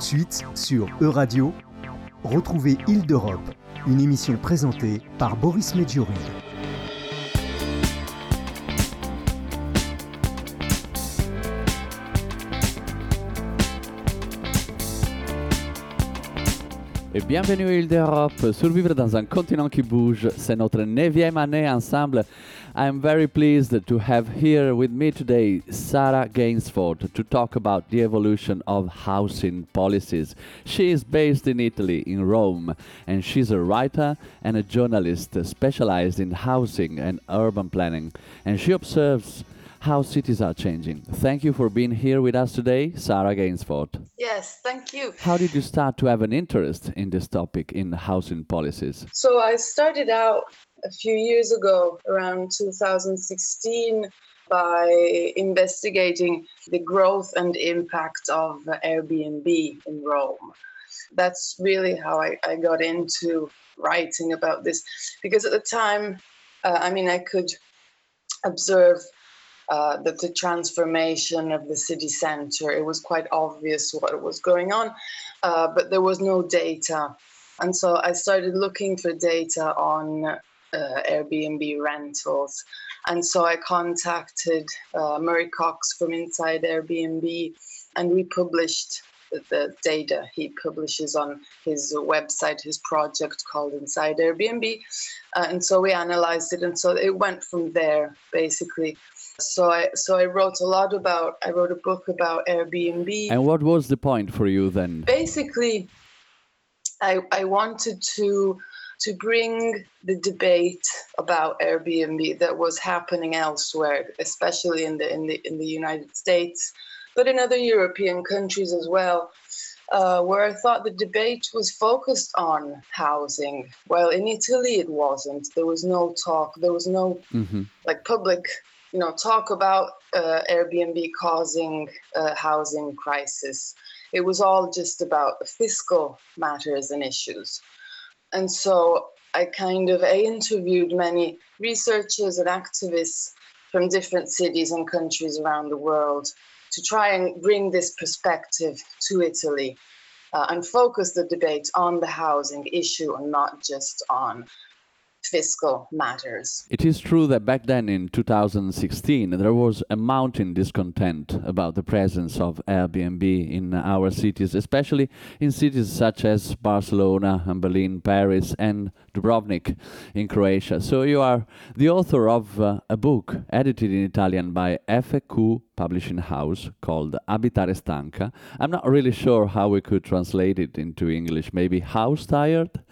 de suite sur E-Radio, retrouvez Île d'Europe, une émission présentée par Boris Medjouri. Et bienvenue Île d'Europe. Survivre dans un continent qui bouge, c'est notre neuvième année ensemble. I'm very pleased to have here with me today Sarah Gainsforth to talk about the evolution of housing policies. She is based in Italy, in Rome, and she's a writer and a journalist specialized in housing and urban planning. And she observes how cities are changing. Thank you for being here with us today, Sarah Gainsforth. Yes, thank you. How did you start to have an interest in this topic in housing policies? So I started out a few years ago, around 2016, by investigating the growth and impact of Airbnb in Rome. That's really how I, I got into writing about this because at the time, uh, I mean, I could observe uh, that the transformation of the city center, it was quite obvious what was going on, uh, but there was no data. And so I started looking for data on uh, Airbnb rentals. And so I contacted uh, Murray Cox from Inside Airbnb, and we published the data he publishes on his website, his project called Inside Airbnb. Uh, and so we analyzed it, and so it went from there basically. So I so I wrote a lot about I wrote a book about Airbnb. And what was the point for you then? Basically, I I wanted to to bring the debate about Airbnb that was happening elsewhere, especially in the in the in the United States, but in other European countries as well. Uh, where I thought the debate was focused on housing. Well, in Italy, it wasn't. There was no talk. There was no Mhm. like public you know talk about uh, airbnb causing a housing crisis. It was all just about fiscal matters and issues. And so i kind of i interviewed many researchers and activists from different cities and countries around the world to try and bring this perspective to italy uh, and focus the debate on the housing issue and not just on fiscal matters It is true that back then in 2016 there was a mounting discontent about the presence of Airbnb in our cities, especially in cities such as Barcelona and Berlin, Paris, and Dubrovnik in Croatia. So you are the author of uh, a book edited in Italian by FQ Publishing House called Abitare Stanca. I'm not really sure how we could translate it into English, maybe House Tired?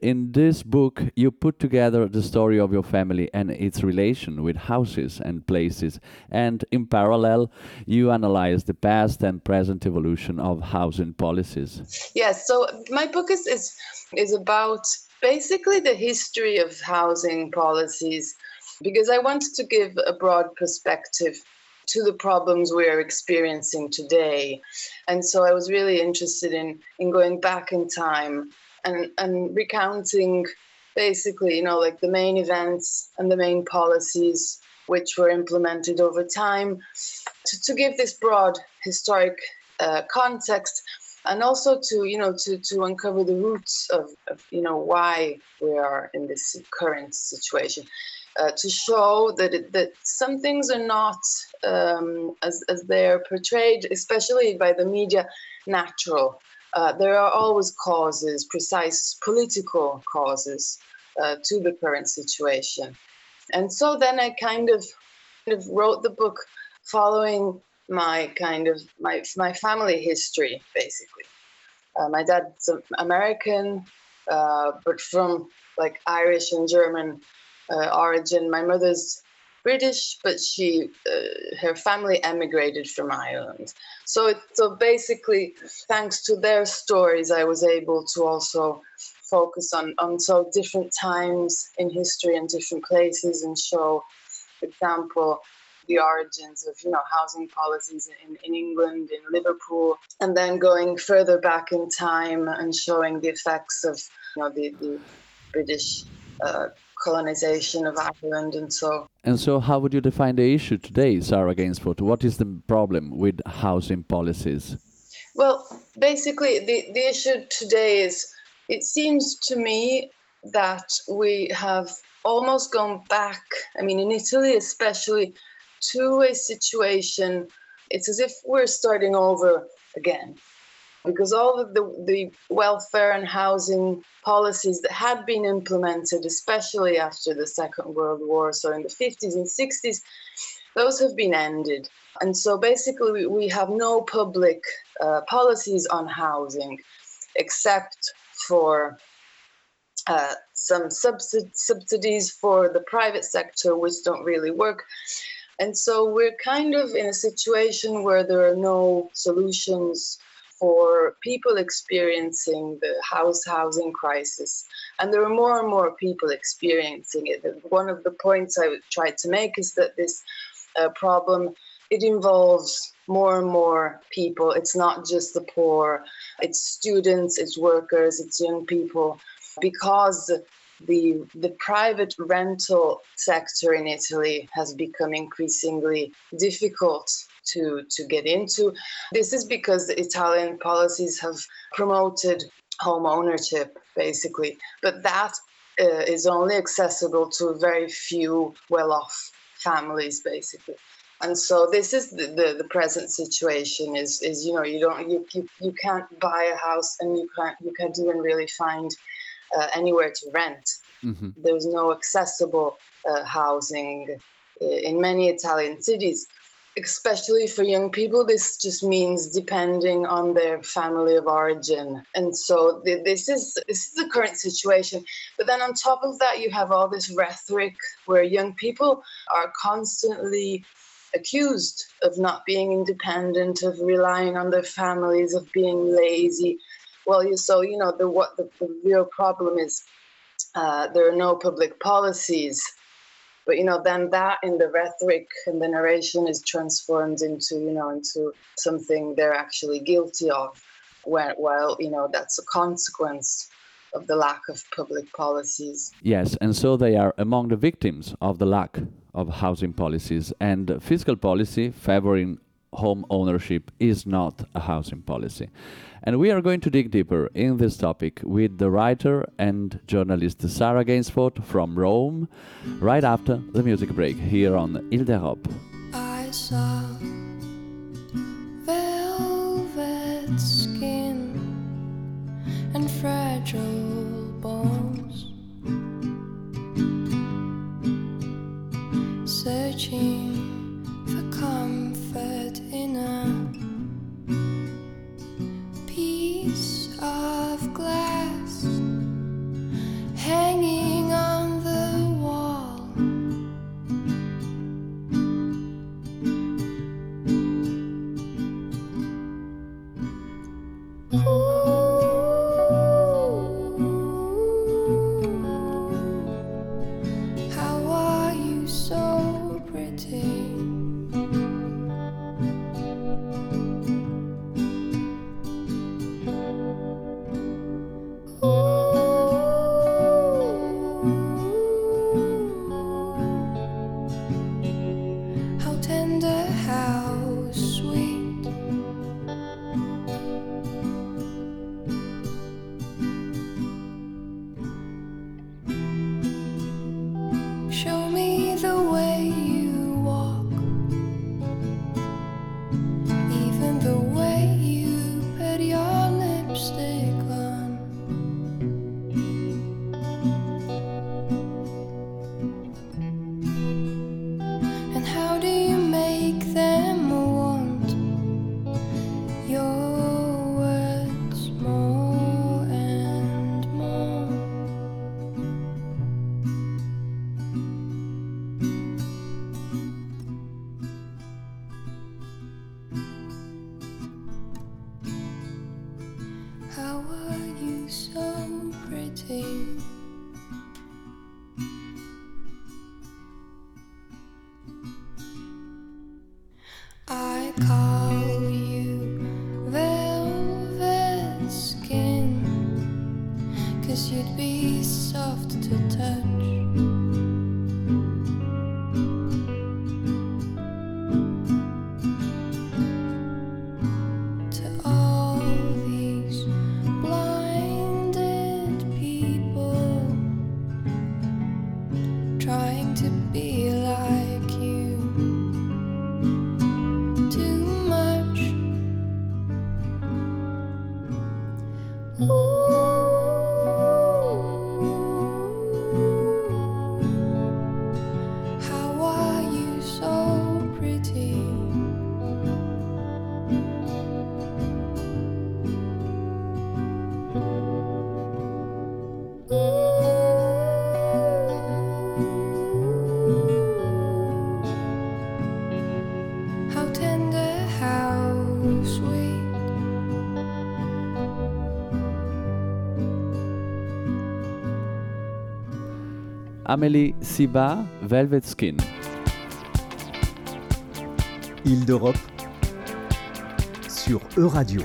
In this book, you put together the story of your family and its relation with houses and places, and in parallel, you analyze the past and present evolution of housing policies. Yes, so my book is is is about basically the history of housing policies because I wanted to give a broad perspective to the problems we are experiencing today. And so I was really interested in in going back in time and and recounting basically, you know, like the main events and the main policies which were implemented over time to, to give this broad historic uh, context and also to you know to to uncover the roots of, of you know why we are in this current situation uh, to show that it, that some things are not um, as as they're portrayed especially by the media natural. Uh, there are always causes precise political causes uh, to the current situation. And so then i kind of kind of wrote the book following my kind of my my family history basically. Uh, my dad's american uh, but from like irish and german uh, origin. My mother's british but she uh, her family emigrated from ireland. So it, so basically thanks to their stories i was able to also focus on on so different times in history and different places and show for example the origins of you know housing policies in, in England, in Liverpool, and then going further back in time and showing the effects of you know the, the British uh, colonization of Ireland and so And so, how would you define the issue today, Sarah Gainsforth? What is the problem with housing policies? Well, basically, the, the issue today is it seems to me that we have almost gone back, I mean, in Italy especially, to a situation, it's as if we're starting over again. Because all of the, the welfare and housing policies that had been implemented, especially after the Second World War, so in the 50s and 60s, those have been ended. And so basically, we, we have no public uh, policies on housing except for uh, some subsid- subsidies for the private sector, which don't really work. And so we're kind of in a situation where there are no solutions for people experiencing the house housing crisis. And there are more and more people experiencing it. One of the points I tried to make is that this uh, problem it involves more and more people. It's not just the poor, it's students, it's workers, it's young people, because the the private rental sector in Italy has become increasingly difficult to to get into. This is because the Italian policies have promoted home ownership basically, but that uh, is only accessible to very few well-off families basically and so this is the, the, the, present situation is is you know you don't you, you you can't buy a house and you can't you can't even really find uh, anywhere to rent mm-hmm. there's no accessible uh, housing uh, in many italian cities especially for young people this just means depending on their family of origin and so th- this is this is the current situation but then on top of that you have all this rhetoric where young people are constantly accused of not being independent, of relying on their families, of being lazy. Well, you, so you know the what the, the real problem is. Uh, there are no public policies, but you know then that in the rhetoric and the narration is transformed into you know into something they're actually guilty of. When, well, you know that's a consequence of the lack of public policies. Yes, and so they are among the victims of the lack of housing policies, and fiscal policy favoring home ownership is not a housing policy. And we are going to dig deeper in this topic with the writer and journalist Sarah Gainsforth from Rome right after the music break here on Ile d'Europe. I saw velvet skin and fragile bones searching you'd be soft to touch. To all these blinded people trying to be like you. Too much. Ooh. Amélie Siba, Velvet Skin. Île d'Europe sur E-Radio.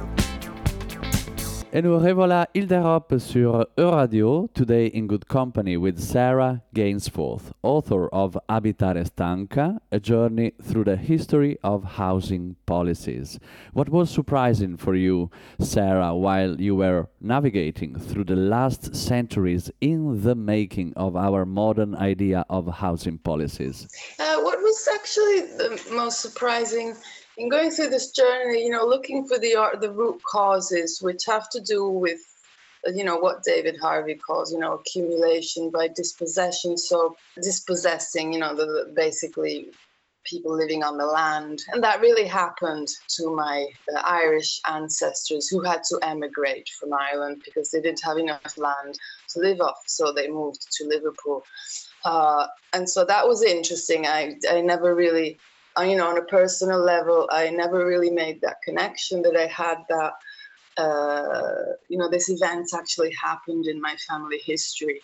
Et nous revoilà Île d'Europe sur Euradio, today in good company with Sarah Gainsforth, author of Abitare Stanca, a journey through the history of housing policies. What was surprising for you, Sarah, while you were navigating through the last centuries in the making of our modern idea of housing policies? Uh, what was actually the most surprising in going through this journey, you know, looking for the art, the root causes, which have to do with, uh, you know, what David Harvey calls, you know, accumulation by dispossession. So dispossessing, you know, the, the- basically people living on the land, and that really happened to my uh, Irish ancestors who had to emigrate from Ireland because they didn't have enough land to live off, so they moved to Liverpool. Uh, and so that was interesting. I, I never really, uh, you know, on a personal level, I never really made that connection that I had that, uh, you know, this event actually happened in my family history.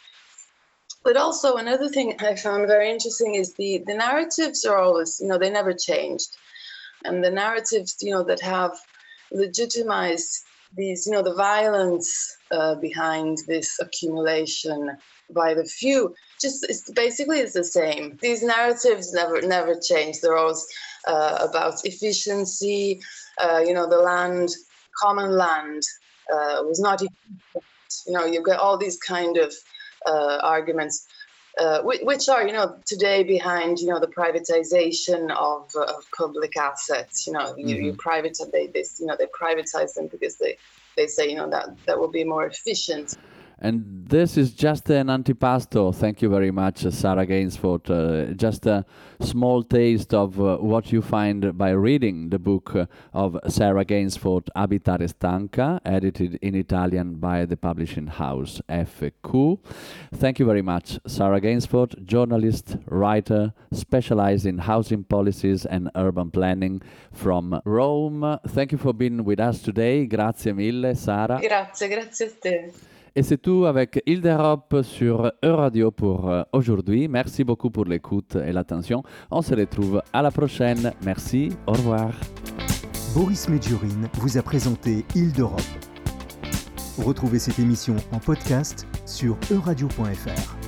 But also another thing I found very interesting is the the narratives are always, you know, they never changed, and the narratives, you know, that have legitimized these, you know, the violence uh, behind this accumulation by the few just it's basically it's the same. These narratives never never change. They're always uh, about efficiency uh, you know the land common land uh, was not efficient. you know you've got all these kind of uh, arguments uh, which, which are you know today behind you know the privatization of, uh, of public assets. You know you, you private they, they you know they privatize them because they they say you know that that will be more efficient And this is just an antipasto. Thank you very much, uh, Sarah Gainsforth. Uh, just a small taste of uh, what you find by reading the book uh, of Sarah Gainsforth, Abitare Stanca, edited in Italian by the publishing house FQ. Thank you very much, Sarah Gainsforth, journalist, writer, specialized in housing policies and urban planning from Rome. Thank you for being with us today. Grazie mille, Sarah. grazie grazie a te Et c'est tout avec Île d'Europe sur Euradio pour euh, aujourd'hui. Merci beaucoup pour l'écoute et l'attention. On se retrouve à la prochaine. Merci. Au revoir. Boris Medjurin vous a présenté Île d'Europe. Retrouvez cette émission en podcast sur euradio.fr.